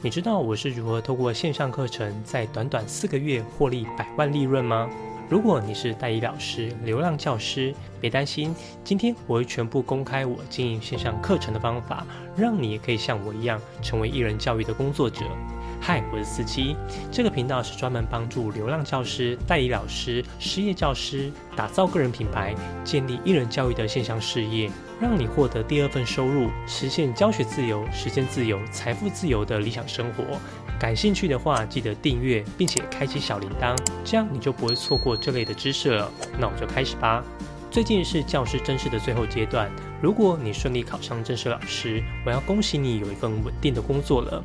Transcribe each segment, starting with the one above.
你知道我是如何透过线上课程在短短四个月获利百万利润吗？如果你是代理老师、流浪教师，别担心，今天我会全部公开我经营线上课程的方法，让你也可以像我一样成为艺人教育的工作者。嗨，我是四七，这个频道是专门帮助流浪教师、代理老师、失业教师打造个人品牌、建立艺人教育的线上事业，让你获得第二份收入，实现教学自由、时间自由、财富自由的理想生活。感兴趣的话，记得订阅并且开启小铃铛，这样你就不会错过这类的知识了。那我就开始吧。最近是教师甄试的最后阶段，如果你顺利考上正式老师，我要恭喜你有一份稳定的工作了。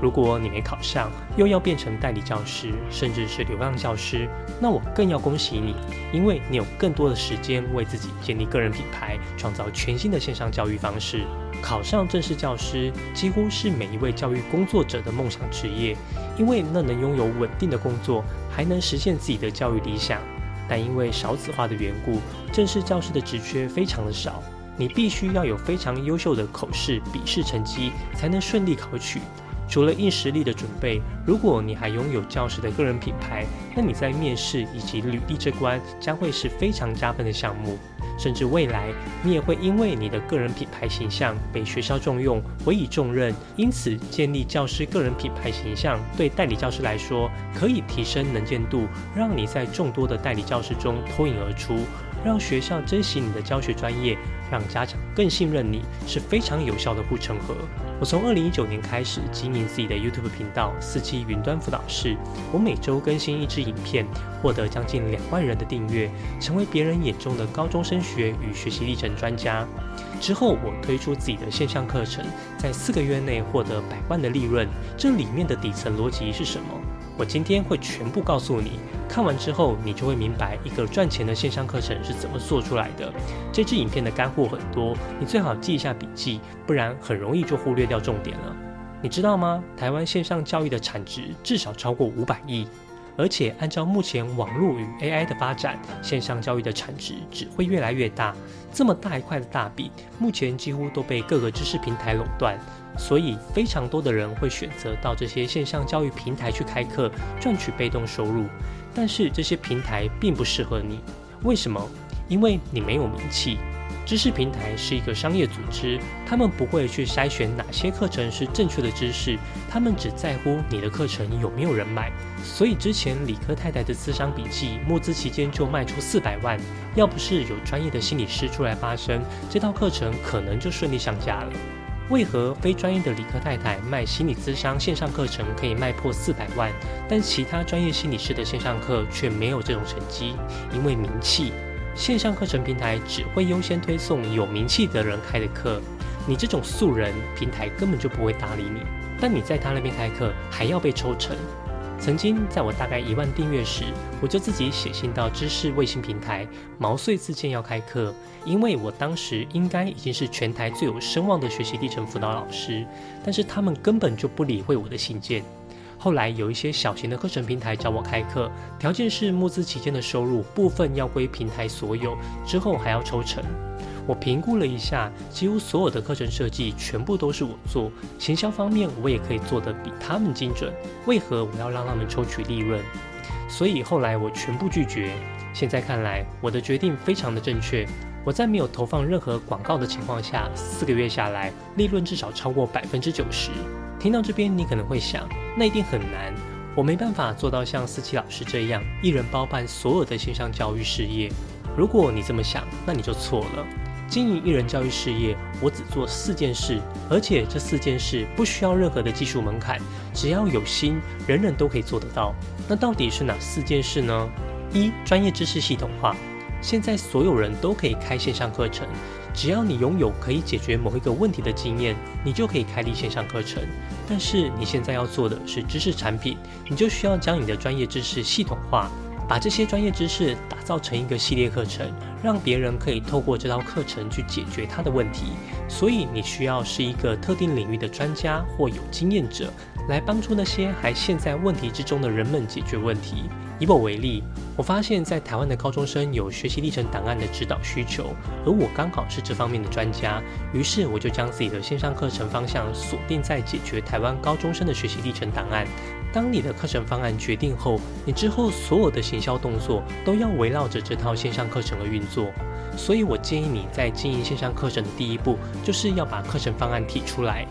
如果你没考上，又要变成代理教师，甚至是流浪教师，那我更要恭喜你，因为你有更多的时间为自己建立个人品牌，创造全新的线上教育方式。考上正式教师几乎是每一位教育工作者的梦想职业，因为那能拥有稳定的工作，还能实现自己的教育理想。但因为少子化的缘故，正式教师的职缺非常的少，你必须要有非常优秀的口试、笔试成绩，才能顺利考取。除了硬实力的准备，如果你还拥有教师的个人品牌，那你在面试以及履历这关将会是非常加分的项目。甚至未来，你也会因为你的个人品牌形象被学校重用，委以重任。因此，建立教师个人品牌形象，对代理教师来说，可以提升能见度，让你在众多的代理教师中脱颖而出。让学校珍惜你的教学专业，让家长更信任你，是非常有效的护城河。我从二零一九年开始经营自己的 YouTube 频道“四季云端辅导室”，我每周更新一支影片，获得将近两万人的订阅，成为别人眼中的高中升学与学习历程专家。之后，我推出自己的线上课程，在四个月内获得百万的利润。这里面的底层逻辑是什么？我今天会全部告诉你，看完之后你就会明白一个赚钱的线上课程是怎么做出来的。这支影片的干货很多，你最好记一下笔记，不然很容易就忽略掉重点了。你知道吗？台湾线上教育的产值至少超过五百亿。而且按照目前网络与 AI 的发展，线上教育的产值只会越来越大。这么大一块的大饼，目前几乎都被各个知识平台垄断，所以非常多的人会选择到这些线上教育平台去开课，赚取被动收入。但是这些平台并不适合你，为什么？因为你没有名气。知识平台是一个商业组织，他们不会去筛选哪些课程是正确的知识，他们只在乎你的课程有没有人买。所以之前理科太太的资商笔记募资期间就卖出四百万，要不是有专业的心理师出来发声，这套课程可能就顺利上架了。为何非专业的理科太太卖心理咨商线上课程可以卖破四百万，但其他专业心理师的线上课却没有这种成绩？因为名气。线上课程平台只会优先推送有名气的人开的课，你这种素人，平台根本就不会搭理你。但你在他那边开课，还要被抽成。曾经在我大概一万订阅时，我就自己写信到知识卫星平台，毛遂自荐要开课，因为我当时应该已经是全台最有声望的学习历程辅导老师，但是他们根本就不理会我的信件。后来有一些小型的课程平台找我开课，条件是募资期间的收入部分要归平台所有，之后还要抽成。我评估了一下，几乎所有的课程设计全部都是我做，行销方面我也可以做得比他们精准，为何我要让他们抽取利润？所以后来我全部拒绝。现在看来，我的决定非常的正确。我在没有投放任何广告的情况下，四个月下来，利润至少超过百分之九十。听到这边，你可能会想，那一定很难，我没办法做到像思琪老师这样一人包办所有的线上教育事业。如果你这么想，那你就错了。经营一人教育事业，我只做四件事，而且这四件事不需要任何的技术门槛，只要有心，人人都可以做得到。那到底是哪四件事呢？一、专业知识系统化。现在所有人都可以开线上课程。只要你拥有可以解决某一个问题的经验，你就可以开立线上课程。但是你现在要做的是知识产品，你就需要将你的专业知识系统化，把这些专业知识打造成一个系列课程，让别人可以透过这套课程去解决他的问题。所以你需要是一个特定领域的专家或有经验者，来帮助那些还陷在问题之中的人们解决问题。以我为例，我发现，在台湾的高中生有学习历程档案的指导需求，而我刚好是这方面的专家，于是我就将自己的线上课程方向锁定在解决台湾高中生的学习历程档案。当你的课程方案决定后，你之后所有的行销动作都要围绕着这套线上课程而运作。所以我建议你在经营线上课程的第一步，就是要把课程方案提出来。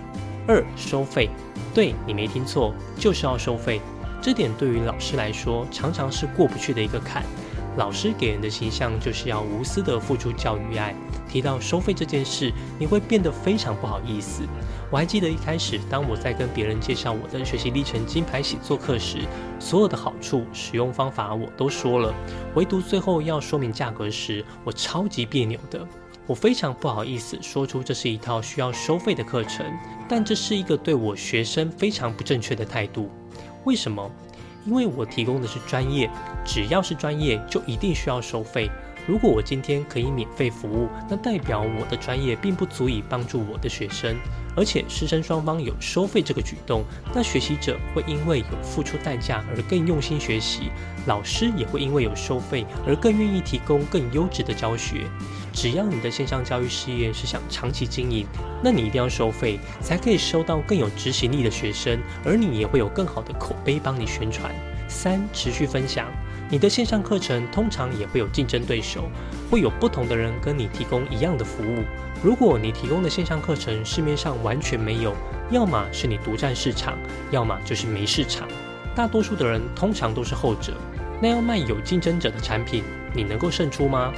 二、收费，对你没听错，就是要收费。这点对于老师来说，常常是过不去的一个坎。老师给人的形象就是要无私的付出教育爱。提到收费这件事，你会变得非常不好意思。我还记得一开始，当我在跟别人介绍我的学习历程金牌写作课时，所有的好处、使用方法我都说了，唯独最后要说明价格时，我超级别扭的。我非常不好意思说出这是一套需要收费的课程，但这是一个对我学生非常不正确的态度。为什么？因为我提供的是专业，只要是专业就一定需要收费。如果我今天可以免费服务，那代表我的专业并不足以帮助我的学生。而且师生双方有收费这个举动，那学习者会因为有付出代价而更用心学习，老师也会因为有收费而更愿意提供更优质的教学。只要你的线上教育事业是想长期经营，那你一定要收费，才可以收到更有执行力的学生，而你也会有更好的口碑帮你宣传。三、持续分享，你的线上课程通常也会有竞争对手，会有不同的人跟你提供一样的服务。如果你提供的线上课程市面上完全没有，要么是你独占市场，要么就是没市场。大多数的人通常都是后者。那要卖有竞争者的产品，你能够胜出吗？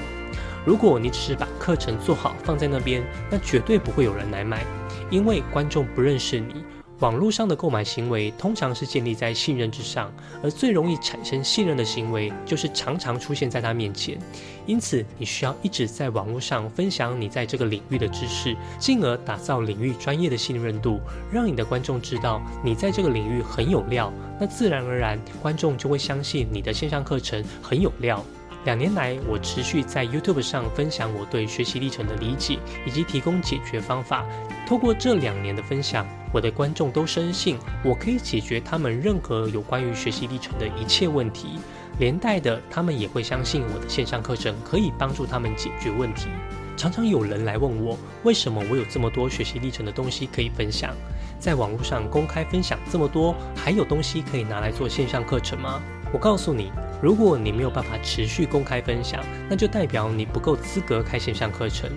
如果你只是把课程做好放在那边，那绝对不会有人来买，因为观众不认识你。网络上的购买行为通常是建立在信任之上，而最容易产生信任的行为就是常常出现在他面前。因此，你需要一直在网络上分享你在这个领域的知识，进而打造领域专业的信任度，让你的观众知道你在这个领域很有料。那自然而然，观众就会相信你的线上课程很有料。两年来，我持续在 YouTube 上分享我对学习历程的理解，以及提供解决方法。透过这两年的分享，我的观众都深信我可以解决他们任何有关于学习历程的一切问题，连带的，他们也会相信我的线上课程可以帮助他们解决问题。常常有人来问我，为什么我有这么多学习历程的东西可以分享，在网络上公开分享这么多，还有东西可以拿来做线上课程吗？我告诉你。如果你没有办法持续公开分享，那就代表你不够资格开线上课程，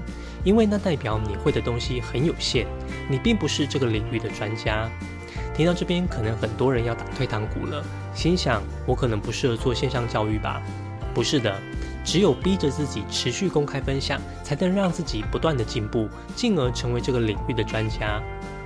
因为那代表你会的东西很有限，你并不是这个领域的专家。听到这边，可能很多人要打退堂鼓了，心想我可能不适合做线上教育吧？不是的，只有逼着自己持续公开分享，才能让自己不断的进步，进而成为这个领域的专家。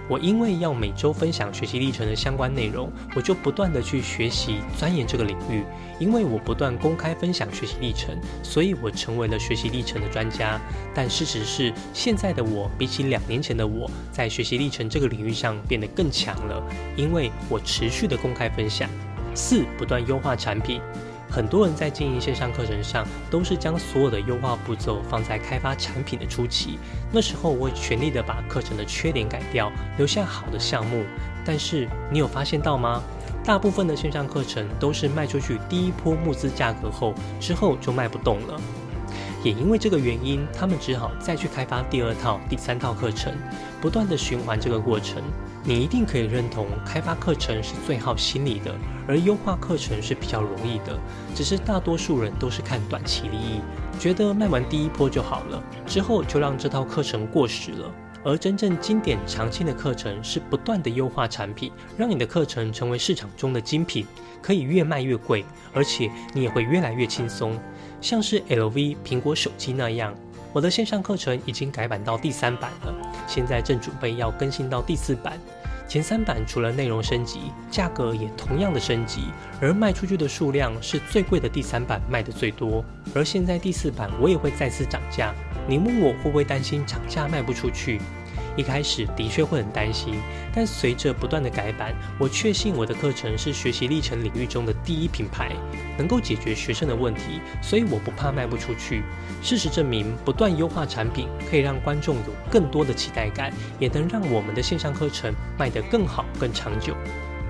我因为要每周分享学习历程的相关内容，我就不断的去学习钻研这个领域。因为我不断公开分享学习历程，所以我成为了学习历程的专家。但事实是，现在的我比起两年前的我在学习历程这个领域上变得更强了，因为我持续的公开分享。四，不断优化产品。很多人在经营线上课程上，都是将所有的优化步骤放在开发产品的初期。那时候，我会全力的把课程的缺点改掉，留下好的项目。但是，你有发现到吗？大部分的线上课程都是卖出去第一波募资价格后，之后就卖不动了。也因为这个原因，他们只好再去开发第二套、第三套课程，不断的循环这个过程。你一定可以认同，开发课程是最耗心力的，而优化课程是比较容易的。只是大多数人都是看短期利益，觉得卖完第一波就好了，之后就让这套课程过时了。而真正经典常青的课程是不断的优化产品，让你的课程成为市场中的精品，可以越卖越贵，而且你也会越来越轻松，像是 LV、苹果手机那样。我的线上课程已经改版到第三版了，现在正准备要更新到第四版。前三版除了内容升级，价格也同样的升级，而卖出去的数量是最贵的第三版卖的最多。而现在第四版我也会再次涨价，你问我会不会担心涨价卖不出去？一开始的确会很担心，但随着不断的改版，我确信我的课程是学习历程领域中的第一品牌，能够解决学生的问题，所以我不怕卖不出去。事实证明，不断优化产品可以让观众有更多的期待感，也能让我们的线上课程卖得更好、更长久。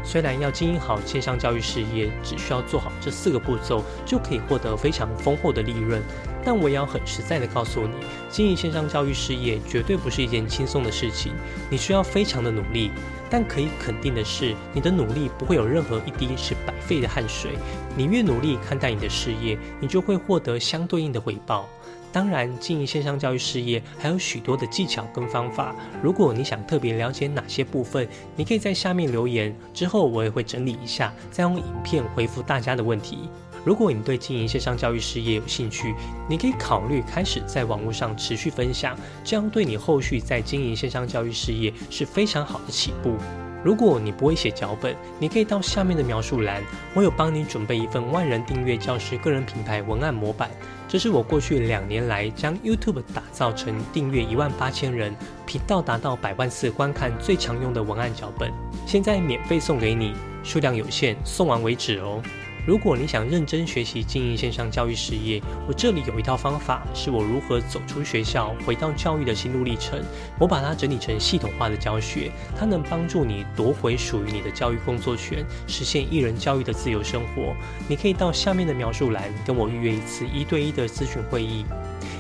虽然要经营好线上教育事业，只需要做好这四个步骤，就可以获得非常丰厚的利润。但我也要很实在的告诉你，经营线上教育事业绝对不是一件轻松的事情，你需要非常的努力。但可以肯定的是，你的努力不会有任何一滴是白费的汗水。你越努力看待你的事业，你就会获得相对应的回报。当然，经营线上教育事业还有许多的技巧跟方法。如果你想特别了解哪些部分，你可以在下面留言，之后我也会整理一下，再用影片回复大家的问题。如果你对经营线上教育事业有兴趣，你可以考虑开始在网络上持续分享，这样对你后续在经营线上教育事业是非常好的起步。如果你不会写脚本，你可以到下面的描述栏，我有帮你准备一份万人订阅教师个人品牌文案模板。这是我过去两年来将 YouTube 打造成订阅一万八千人、频道达到百万次观看最常用的文案脚本，现在免费送给你，数量有限，送完为止哦。如果你想认真学习经营线上教育事业，我这里有一套方法，是我如何走出学校回到教育的心路历程。我把它整理成系统化的教学，它能帮助你夺回属于你的教育工作权，实现一人教育的自由生活。你可以到下面的描述栏跟我预约一次一对一的咨询会议。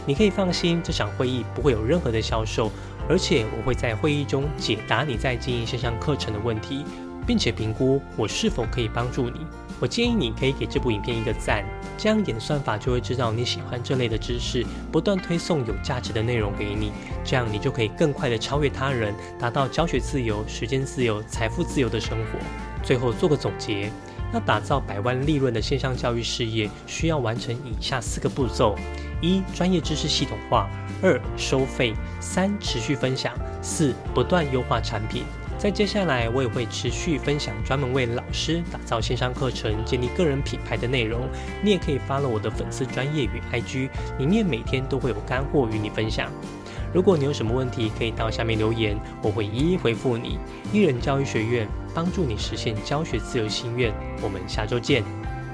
你可以放心，这场会议不会有任何的销售，而且我会在会议中解答你在经营线上课程的问题，并且评估我是否可以帮助你。我建议你可以给这部影片一个赞，这样演算法就会知道你喜欢这类的知识，不断推送有价值的内容给你，这样你就可以更快的超越他人，达到教学自由、时间自由、财富自由的生活。最后做个总结，要打造百万利润的线上教育事业，需要完成以下四个步骤：一、专业知识系统化；二、收费；三、持续分享；四、不断优化产品。在接下来，我也会持续分享专门为老师打造线上课程、建立个人品牌的内容。你也可以发了我的粉丝专业与 IG，里面每天都会有干货与你分享。如果你有什么问题，可以到下面留言，我会一一回复你。艺人教育学院帮助你实现教学自由心愿，我们下周见。